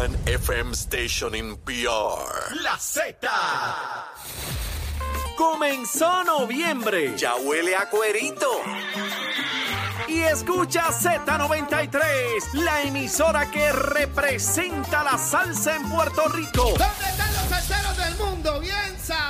one FM station in PR. La Z. Comenzó noviembre. Ya huele a cuerito. Y escucha Z93, la emisora que representa la salsa en Puerto Rico. ¿Dónde están los salseros del mundo? Bien sabrosos.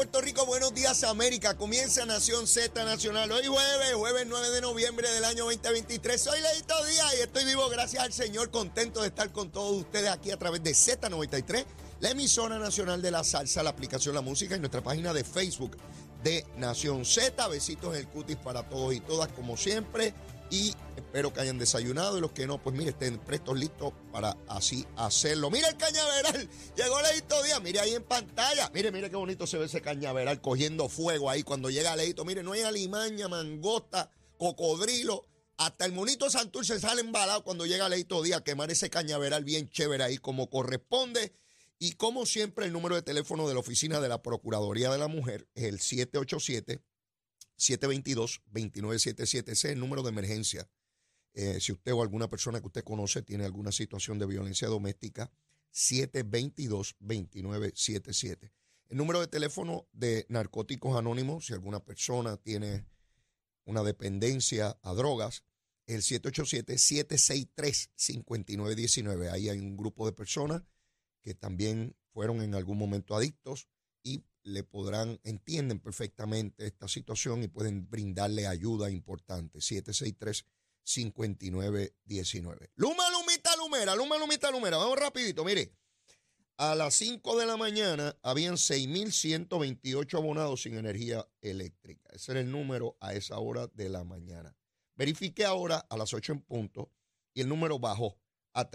Puerto Rico, buenos días América. Comienza Nación Z Nacional. Hoy jueves, jueves 9 de noviembre del año 2023. Soy Leito Díaz y estoy vivo gracias al Señor. Contento de estar con todos ustedes aquí a través de Z93, la emisora nacional de la salsa, la aplicación La Música y nuestra página de Facebook de Nación Z. Besitos en el cutis para todos y todas como siempre. Y espero que hayan desayunado y los que no, pues mire, estén prestos, listos para así hacerlo. Mire el cañaveral, llegó Leito Díaz, mire ahí en pantalla. Mire, mire qué bonito se ve ese cañaveral cogiendo fuego ahí cuando llega Leito. Mire, no hay alimaña, mangosta, cocodrilo. Hasta el monito Santurce sale embalado cuando llega Leito Díaz a quemar ese cañaveral bien chévere ahí como corresponde. Y como siempre, el número de teléfono de la oficina de la Procuraduría de la Mujer es el 787-722-2977. Ese es el número de emergencia. Eh, si usted o alguna persona que usted conoce tiene alguna situación de violencia doméstica, 722-2977. El número de teléfono de Narcóticos Anónimos, si alguna persona tiene una dependencia a drogas, el 787-763-5919. Ahí hay un grupo de personas que también fueron en algún momento adictos le podrán, entienden perfectamente esta situación y pueden brindarle ayuda importante. 763-5919. Luma, Lumita, Lumera, Luma, Lumita, Lumera. Vamos rapidito, mire. A las 5 de la mañana habían 6.128 abonados sin energía eléctrica. Ese era el número a esa hora de la mañana. Verifiqué ahora a las 8 en punto y el número bajó a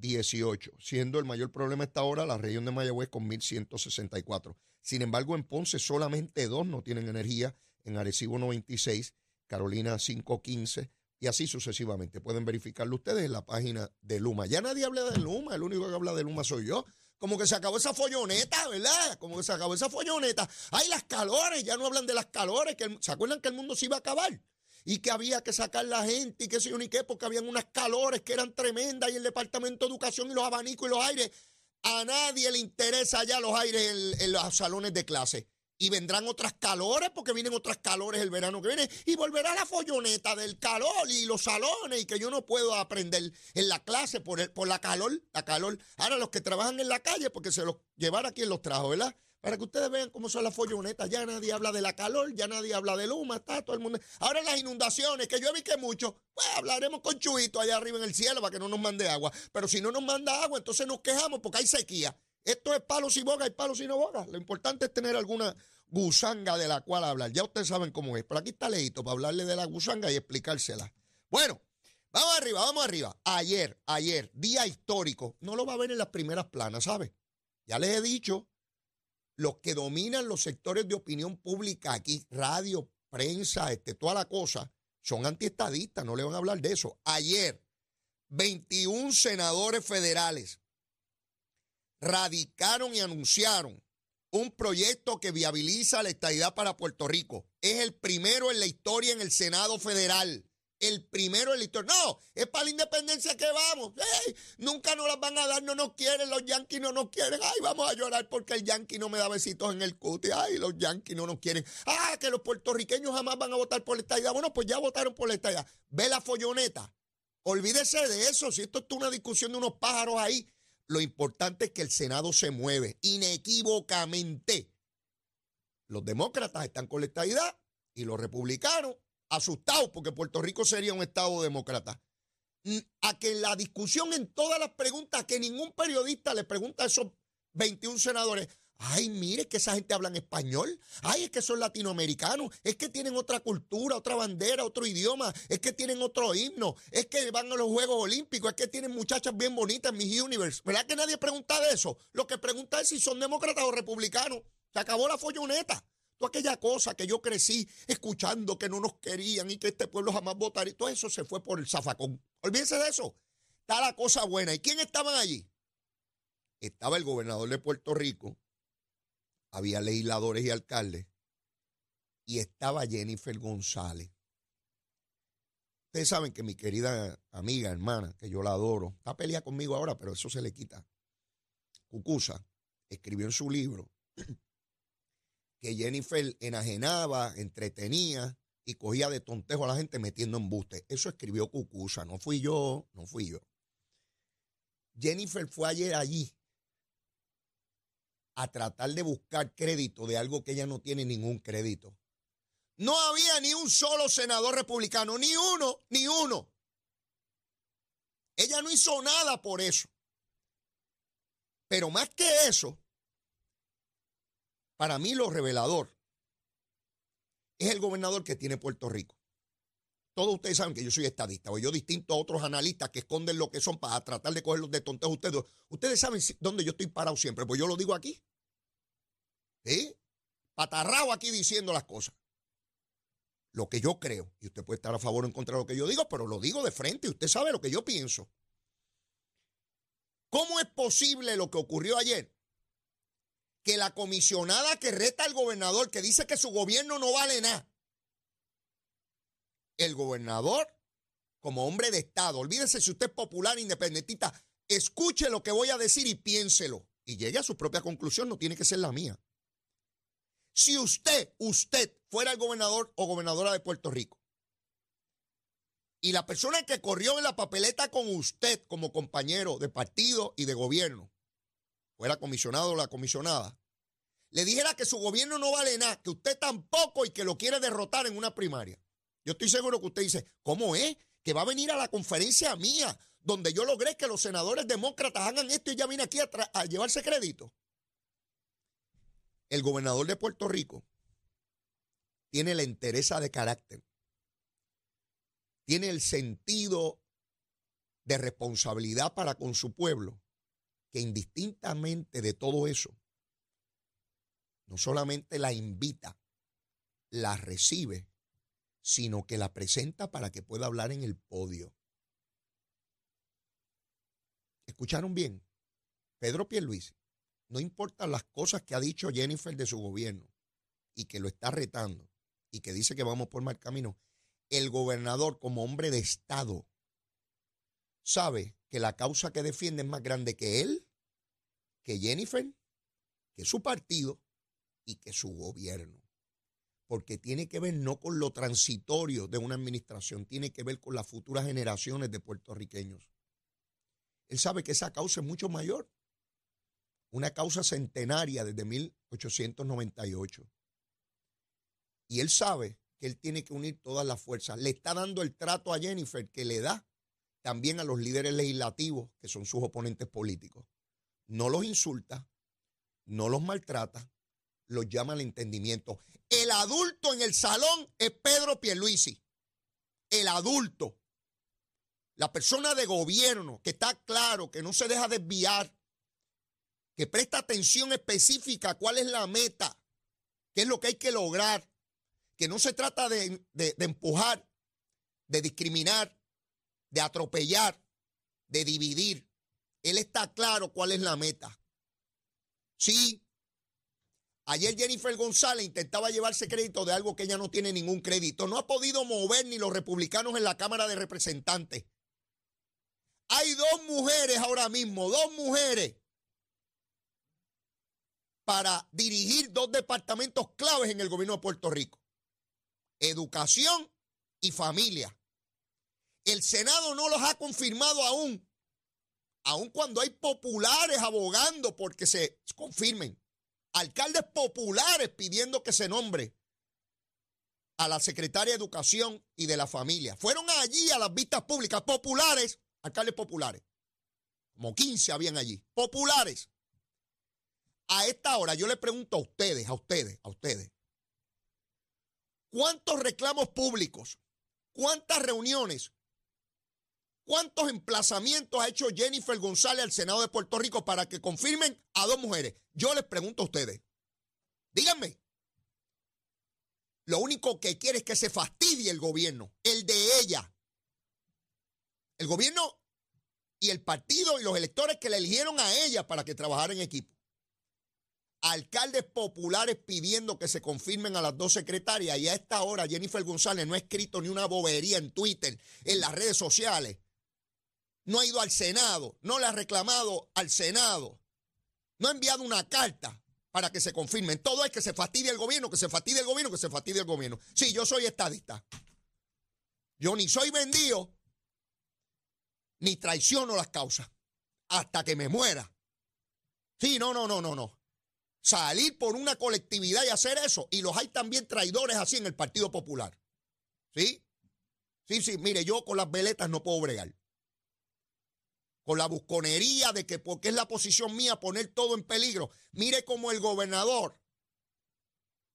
3.018, siendo el mayor problema esta hora la región de Mayagüez con 1.164. Sin embargo, en Ponce solamente dos no tienen energía, en Arecibo 96, Carolina 515 y así sucesivamente. Pueden verificarlo ustedes en la página de Luma. Ya nadie habla de Luma, el único que habla de Luma soy yo. Como que se acabó esa folloneta, ¿verdad? Como que se acabó esa folloneta. Ay, las calores, ya no hablan de las calores. Que el- ¿Se acuerdan que el mundo se iba a acabar? Y que había que sacar la gente y qué sé yo ni qué, porque habían unas calores que eran tremendas y el Departamento de Educación y los abanicos y los aires. A nadie le interesa ya los aires en, los salones de clase. Y vendrán otras calores, porque vienen otras calores el verano que viene, y volverá la folloneta del calor y los salones, y que yo no puedo aprender en la clase por, el, por la calor, la calor. Ahora los que trabajan en la calle, porque se los llevará quien los trajo, ¿verdad? Para que ustedes vean cómo son las follonetas. Ya nadie habla de la calor, ya nadie habla de Luma, está todo el mundo. Ahora las inundaciones, que yo vi que mucho, pues hablaremos con Chuito allá arriba en el cielo para que no nos mande agua. Pero si no nos manda agua, entonces nos quejamos porque hay sequía. Esto es palos y boga y palos y no boga. Lo importante es tener alguna gusanga de la cual hablar. Ya ustedes saben cómo es. Pero aquí está Leito para hablarle de la gusanga y explicársela. Bueno, vamos arriba, vamos arriba. Ayer, ayer, día histórico. No lo va a ver en las primeras planas, ¿sabe? Ya les he dicho, los que dominan los sectores de opinión pública aquí, radio, prensa, este, toda la cosa, son antiestadistas, no le van a hablar de eso. Ayer, 21 senadores federales radicaron y anunciaron un proyecto que viabiliza la estadidad para Puerto Rico. Es el primero en la historia en el Senado Federal. El primero en la historia. No, es para la independencia que vamos. Nunca nos las van a dar, no nos quieren, los yanquis no nos quieren. Ay, vamos a llorar porque el yanqui no me da besitos en el cuti. Ay, los yanquis no nos quieren. Ah, que los puertorriqueños jamás van a votar por la estadidad. Bueno, pues ya votaron por la estadidad. Ve la folloneta. Olvídese de eso. Si esto es una discusión de unos pájaros ahí, lo importante es que el Senado se mueve inequívocamente. Los demócratas están con la estadidad y los republicanos asustados porque Puerto Rico sería un estado demócrata. Mm, A que la discusión en todas las preguntas que ningún periodista le pregunta a esos 21 senadores, Ay, mire que esa gente habla en español. Ay, es que son latinoamericanos. Es que tienen otra cultura, otra bandera, otro idioma. Es que tienen otro himno. Es que van a los Juegos Olímpicos. Es que tienen muchachas bien bonitas en Miss Universe. ¿Verdad que nadie pregunta de eso? Lo que pregunta es si son demócratas o republicanos. Se acabó la folloneta. Toda aquella cosa que yo crecí escuchando que no nos querían y que este pueblo jamás votaría. Todo eso se fue por el zafacón. Olvídense de eso. Está la cosa buena. ¿Y quién estaban allí? Estaba el gobernador de Puerto Rico, había legisladores y alcaldes, y estaba Jennifer González. Ustedes saben que mi querida amiga, hermana, que yo la adoro, está peleada conmigo ahora, pero eso se le quita. Cucusa escribió en su libro que Jennifer enajenaba, entretenía y cogía de tontejo a la gente metiendo embuste. Eso escribió Cucusa, no fui yo, no fui yo. Jennifer fue ayer allí a tratar de buscar crédito de algo que ella no tiene ningún crédito. No había ni un solo senador republicano, ni uno, ni uno. Ella no hizo nada por eso. Pero más que eso, para mí lo revelador es el gobernador que tiene Puerto Rico. Todos ustedes saben que yo soy estadista, o yo distinto a otros analistas que esconden lo que son para tratar de cogerlos de tontejo. Ustedes, ustedes saben dónde yo estoy parado siempre, pues yo lo digo aquí. ¿Sí? Patarrao aquí diciendo las cosas. Lo que yo creo, y usted puede estar a favor o en contra de lo que yo digo, pero lo digo de frente, usted sabe lo que yo pienso. ¿Cómo es posible lo que ocurrió ayer? Que la comisionada que reta al gobernador, que dice que su gobierno no vale nada, el gobernador, como hombre de Estado, olvídese si usted es popular, independentista, escuche lo que voy a decir y piénselo. Y llegue a su propia conclusión, no tiene que ser la mía. Si usted, usted fuera el gobernador o gobernadora de Puerto Rico, y la persona que corrió en la papeleta con usted como compañero de partido y de gobierno, fuera comisionado o la comisionada, le dijera que su gobierno no vale nada, que usted tampoco y que lo quiere derrotar en una primaria. Yo estoy seguro que usted dice, ¿cómo es? Que va a venir a la conferencia mía, donde yo logré que los senadores demócratas hagan esto y ya vine aquí a, a llevarse crédito. El gobernador de Puerto Rico tiene la entereza de carácter, tiene el sentido de responsabilidad para con su pueblo, que indistintamente de todo eso, no solamente la invita, la recibe sino que la presenta para que pueda hablar en el podio. ¿Escucharon bien? Pedro Pierluisi, no importa las cosas que ha dicho Jennifer de su gobierno y que lo está retando y que dice que vamos por mal camino, el gobernador como hombre de Estado sabe que la causa que defiende es más grande que él, que Jennifer, que su partido y que su gobierno porque tiene que ver no con lo transitorio de una administración, tiene que ver con las futuras generaciones de puertorriqueños. Él sabe que esa causa es mucho mayor, una causa centenaria desde 1898. Y él sabe que él tiene que unir todas las fuerzas. Le está dando el trato a Jennifer que le da también a los líderes legislativos, que son sus oponentes políticos. No los insulta, no los maltrata, los llama al entendimiento. El adulto en el salón es Pedro Pierluisi. El adulto. La persona de gobierno que está claro, que no se deja desviar, que presta atención específica a cuál es la meta, qué es lo que hay que lograr, que no se trata de, de empujar, de discriminar, de atropellar, de dividir. Él está claro cuál es la meta. Sí, Ayer Jennifer González intentaba llevarse crédito de algo que ella no tiene ningún crédito. No ha podido mover ni los republicanos en la Cámara de Representantes. Hay dos mujeres ahora mismo, dos mujeres para dirigir dos departamentos claves en el gobierno de Puerto Rico. Educación y familia. El Senado no los ha confirmado aún, aun cuando hay populares abogando porque se confirmen alcaldes populares pidiendo que se nombre a la secretaria de Educación y de la Familia. Fueron allí a las vistas públicas populares, alcaldes populares. Como 15 habían allí, populares. a esta hora yo le pregunto a ustedes, a ustedes, a ustedes, ¿cuántos reclamos públicos, cuántas reuniones, cuántos emplazamientos ha hecho Jennifer González al Senado de Puerto Rico para que confirmen a dos mujeres? Yo les pregunto a ustedes, díganme. Lo único que quiere es que se fastidie el gobierno, el de ella. El gobierno y el partido y los electores que le eligieron a ella para que trabajara en equipo. Alcaldes populares pidiendo que se confirmen a las dos secretarias y a esta hora Jennifer González no ha escrito ni una bobería en Twitter, en las redes sociales. No ha ido al Senado, no le ha reclamado al Senado, no ha enviado una carta para que se confirmen. Todo es que se fastidie el gobierno, que se fastidie el gobierno, que se fastidie el gobierno. Sí, yo soy estadista. Yo ni soy vendido, ni traiciono las causas hasta que me muera. Sí, no, no, no, no, no. Salir por una colectividad y hacer eso. Y los hay también traidores así en el Partido Popular. ¿Sí? Sí, sí, mire, yo con las veletas no puedo bregar. Con la busconería de que porque es la posición mía poner todo en peligro. Mire cómo el gobernador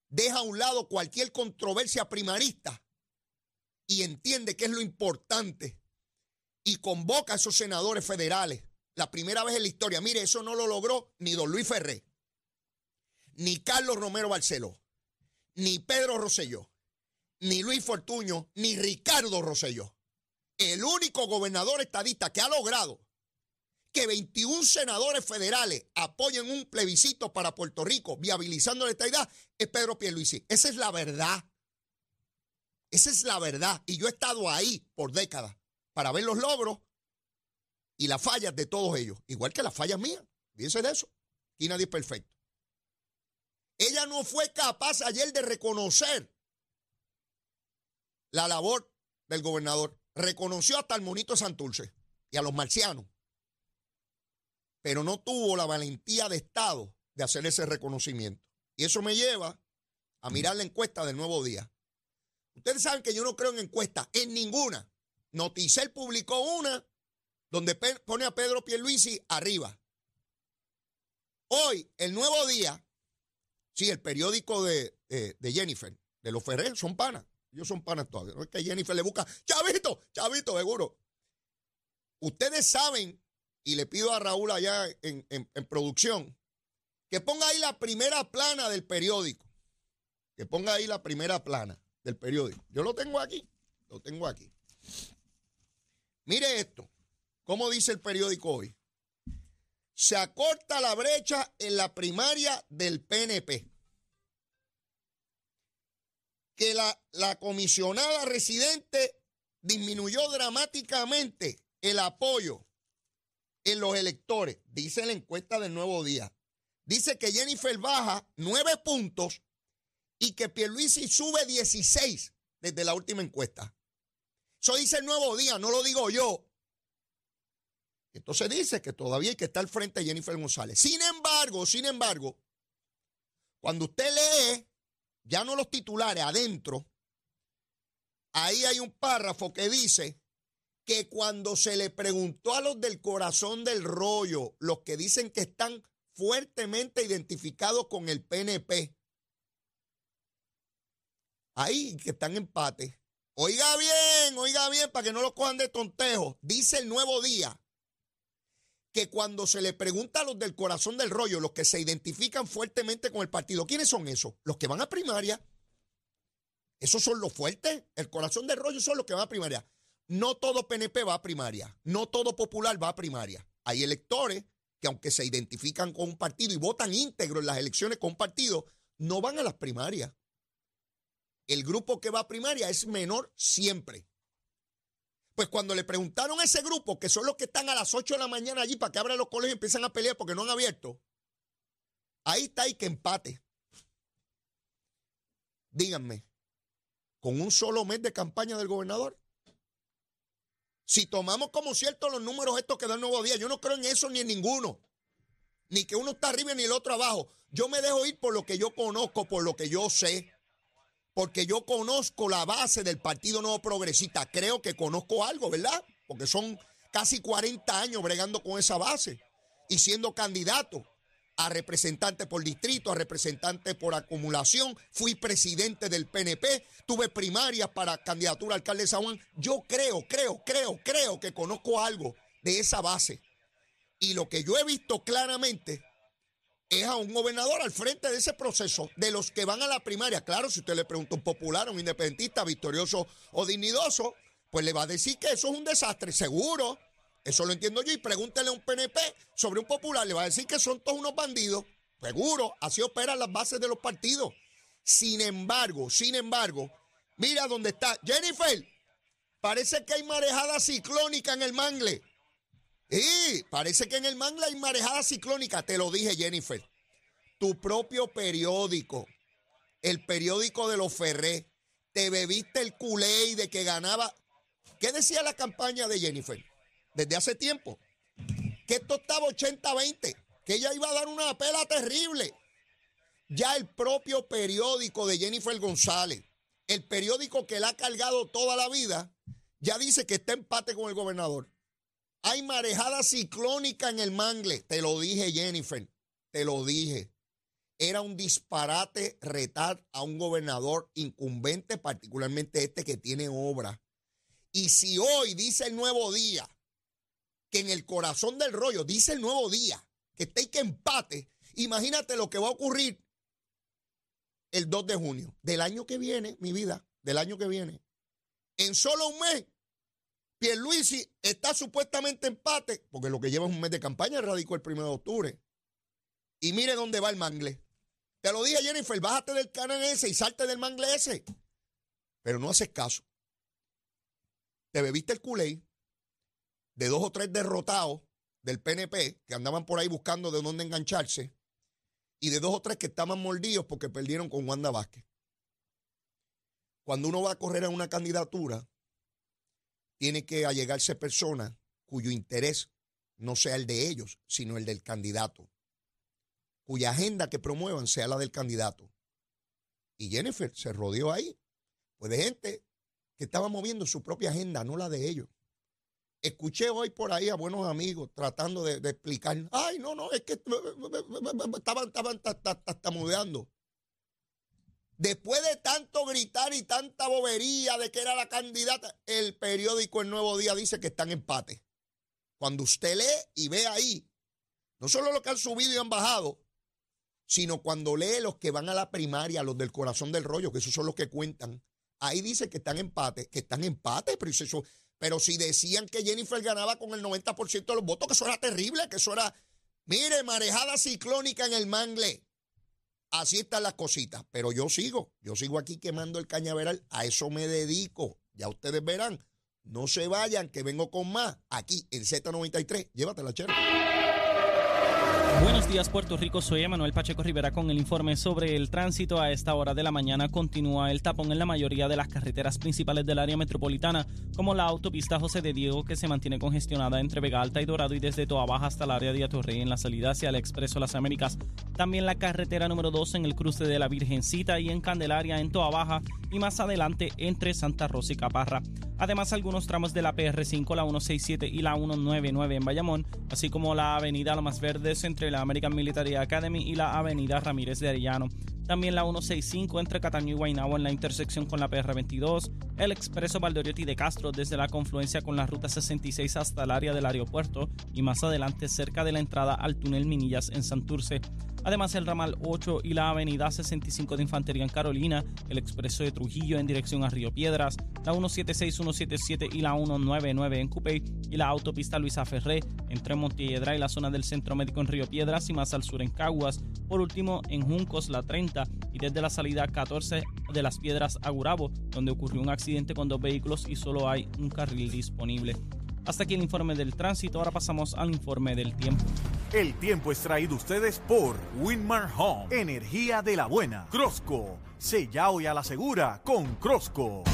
deja a un lado cualquier controversia primarista y entiende que es lo importante y convoca a esos senadores federales. La primera vez en la historia. Mire, eso no lo logró ni don Luis Ferré, ni Carlos Romero Barceló, ni Pedro Rosselló, ni Luis Fortuño, ni Ricardo Rosselló. El único gobernador estadista que ha logrado que 21 senadores federales apoyen un plebiscito para Puerto Rico, viabilizando la estadidad, es Pedro Pierluisi. Esa es la verdad. Esa es la verdad. Y yo he estado ahí por décadas para ver los logros y las fallas de todos ellos, igual que las fallas mías. Fíjense de eso. Aquí nadie es perfecto. Ella no fue capaz ayer de reconocer la labor del gobernador. Reconoció hasta al monito Santurce y a los marcianos. Pero no tuvo la valentía de Estado de hacer ese reconocimiento. Y eso me lleva a mirar la encuesta del nuevo día. Ustedes saben que yo no creo en encuestas, en ninguna. Noticel publicó una donde pone a Pedro Pierluisi arriba. Hoy, el nuevo día, sí, el periódico de, Jennifer, de los Ferrer, son panas. Ellos son panas todavía. No es que Jennifer le busca, chavito, chavito, seguro. Ustedes saben, y le pido a Raúl allá en, en producción, que ponga ahí la primera plana del periódico. Que ponga ahí la primera plana del periódico. Yo lo tengo aquí, lo tengo aquí. Mire esto, ¿cómo dice el periódico hoy? Se acorta la brecha en la primaria del PNP. Que la, la comisionada residente disminuyó dramáticamente el apoyo en los electores, dice la encuesta del Nuevo Día. Dice que Jennifer baja nueve puntos y que Pierluisi sube 16 desde la última encuesta. Eso dice el nuevo día, no lo digo yo. Entonces dice que todavía hay que estar frente a Jennifer González. Sin embargo, sin embargo, cuando usted lee, ya no los titulares, adentro, ahí hay un párrafo que dice que cuando se le preguntó a los del corazón del rollo, los que dicen que están fuertemente identificados con el PNP, ahí que están empate, Oiga bien, oiga bien, para que no lo cojan de tontejo. Dice el nuevo día que cuando se le pregunta a los del corazón del rollo, los que se identifican fuertemente con el partido, ¿quiénes son esos? Los que van a primaria. Esos son los fuertes. El corazón del rollo son los que van a primaria. No todo PNP va a primaria. No todo popular va a primaria. Hay electores que aunque se identifican con un partido y votan íntegro en las elecciones con un partido, no van a las primarias el grupo que va a primaria es menor siempre. Pues cuando le preguntaron a ese grupo, que son los que están a las 8 de la mañana allí para que abran los colegios y empiezan a pelear porque no han abierto, ahí está y que empate. Díganme, con un solo mes de campaña del gobernador. Si tomamos como cierto los números estos que da el nuevo día, yo no creo en eso ni en ninguno. Ni que uno está arriba ni el otro abajo. Yo me dejo ir por lo que yo conozco, por lo que yo sé porque yo conozco la base del Partido Nuevo Progresista. Creo que conozco algo, ¿verdad? Porque son casi 40 años bregando con esa base y siendo candidato a representante por distrito, a representante por acumulación, fui presidente del PNP, tuve primarias para candidatura a alcalde de San Juan. Yo creo, creo, creo, creo que conozco algo de esa base. Y lo que yo he visto claramente es a un gobernador al frente de ese proceso, de los que van a la primaria. Claro, si usted le pregunta a un popular, a un independentista, victorioso o dignidoso, pues le va a decir que eso es un desastre, seguro. Eso lo entiendo yo. Y pregúntele a un PNP sobre un popular, le va a decir que son todos unos bandidos. Seguro, así operan las bases de los partidos. Sin embargo, sin embargo, mira dónde está. Jennifer, parece que hay marejada ciclónica en el mangle. Sí, parece que en el Mangla hay marejada ciclónica. Te lo dije, Jennifer. Tu propio periódico, el periódico de los Ferré, te bebiste el culé de que ganaba. ¿Qué decía la campaña de Jennifer? Desde hace tiempo. Que esto estaba 80-20, que ella iba a dar una pela terrible. Ya el propio periódico de Jennifer González, el periódico que la ha cargado toda la vida, ya dice que está empate con el gobernador. Hay marejada ciclónica en el mangle. Te lo dije, Jennifer. Te lo dije. Era un disparate retar a un gobernador incumbente, particularmente este que tiene obra. Y si hoy dice el nuevo día, que en el corazón del rollo, dice el nuevo día, que está y que empate, imagínate lo que va a ocurrir el 2 de junio del año que viene, mi vida, del año que viene. En solo un mes Pierluisi está supuestamente empate, porque lo que lleva es un mes de campaña, radicó el 1 de octubre. Y mire dónde va el mangle. Te lo dije, Jennifer, bájate del canal ese y salte del mangle ese. Pero no haces caso. Te bebiste el culé de dos o tres derrotados del PNP que andaban por ahí buscando de dónde engancharse y de dos o tres que estaban mordidos porque perdieron con Wanda Vázquez. Cuando uno va a correr a una candidatura, tiene que allegarse personas cuyo interés no sea el de ellos, sino el del candidato, cuya agenda que promuevan sea la del candidato. Y Jennifer se rodeó ahí, pues de gente que estaba moviendo su propia agenda, no la de ellos. Escuché hoy por ahí a buenos amigos tratando de, explicar, ay, no, no, es que estaban, estaban tartamudeando. Después de tanto gritar y tanta bobería de que era la candidata, el periódico El Nuevo Día dice que están en empate. Cuando usted lee y ve ahí, no solo lo que han subido y han bajado, sino cuando lee los que van a la primaria, los del corazón del rollo, que esos son los que cuentan, ahí dice que están empate, que están empate, pero, eso, pero si decían que Jennifer ganaba con el 90% de los votos, que eso era terrible, que eso era, mire, marejada ciclónica en el mangle. Así están las cositas, pero yo sigo, yo sigo aquí quemando el cañaveral, a eso me dedico. Ya ustedes verán, no se vayan, que vengo con más aquí en Z93. Llévatela, chero. Buenos días Puerto Rico, soy Emanuel Pacheco Rivera con el informe sobre el tránsito. A esta hora de la mañana continúa el tapón en la mayoría de las carreteras principales del área metropolitana, como la autopista José de Diego que se mantiene congestionada entre Vega Alta y Dorado y desde Toa Baja hasta el área de Atorrey en la salida hacia el Expreso Las Américas. También la carretera número 2 en el cruce de la Virgencita y en Candelaria en Toa Baja y más adelante entre Santa Rosa y Caparra. Además, algunos tramos de la PR5, la 167 y la 199 en Bayamón, así como la avenida Lomas Verdes entre la American Military Academy y la avenida Ramírez de Arellano. También la 165 entre Cataño y Guaynabo en la intersección con la PR22. El expreso Valdoriotti de Castro desde la confluencia con la ruta 66 hasta el área del aeropuerto y más adelante cerca de la entrada al túnel Minillas en Santurce. Además, el ramal 8 y la avenida 65 de Infantería en Carolina, el expreso de Trujillo en dirección a Río Piedras, la 176, 177 y la 199 en Cupey y la autopista Luisa Ferré entre Montiedra y la zona del Centro Médico en Río Piedras y más al sur en Caguas. Por último, en Juncos, la 30 y desde la salida 14 de las Piedras a Gurabo, donde ocurrió un accidente con dos vehículos y solo hay un carril disponible. Hasta aquí el informe del tránsito, ahora pasamos al informe del tiempo. El tiempo es traído ustedes por Winmar Home, energía de la buena. Crosco, sella hoy a la segura con Crosco.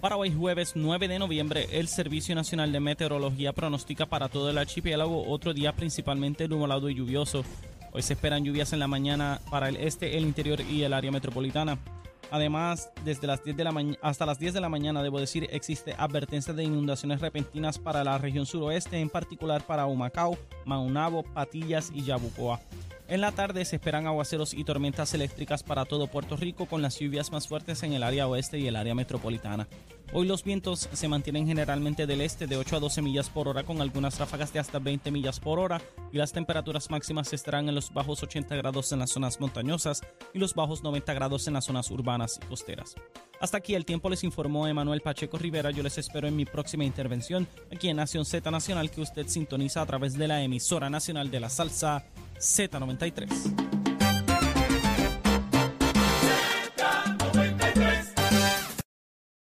Para hoy jueves 9 de noviembre, el Servicio Nacional de Meteorología pronostica para todo el archipiélago otro día principalmente nublado y lluvioso. Hoy se esperan lluvias en la mañana para el este, el interior y el área metropolitana. Además, desde las 10 de la hasta las 10 de la mañana, debo decir, existe advertencia de inundaciones repentinas para la región suroeste, en particular para Humacao, Maunabo, Patillas y Yabucoa. En la tarde se esperan aguaceros y tormentas eléctricas para todo Puerto Rico con las lluvias más fuertes en el área oeste y el área metropolitana. Hoy los vientos se mantienen generalmente del este de 8 a 12 millas por hora con algunas ráfagas de hasta 20 millas por hora y las temperaturas máximas estarán en los bajos 80 grados en las zonas montañosas y los bajos 90 grados en las zonas urbanas y costeras. Hasta aquí el tiempo les informó Emanuel Pacheco Rivera. Yo les espero en mi próxima intervención aquí en Nación Z Nacional que usted sintoniza a través de la emisora nacional de la salsa Z93.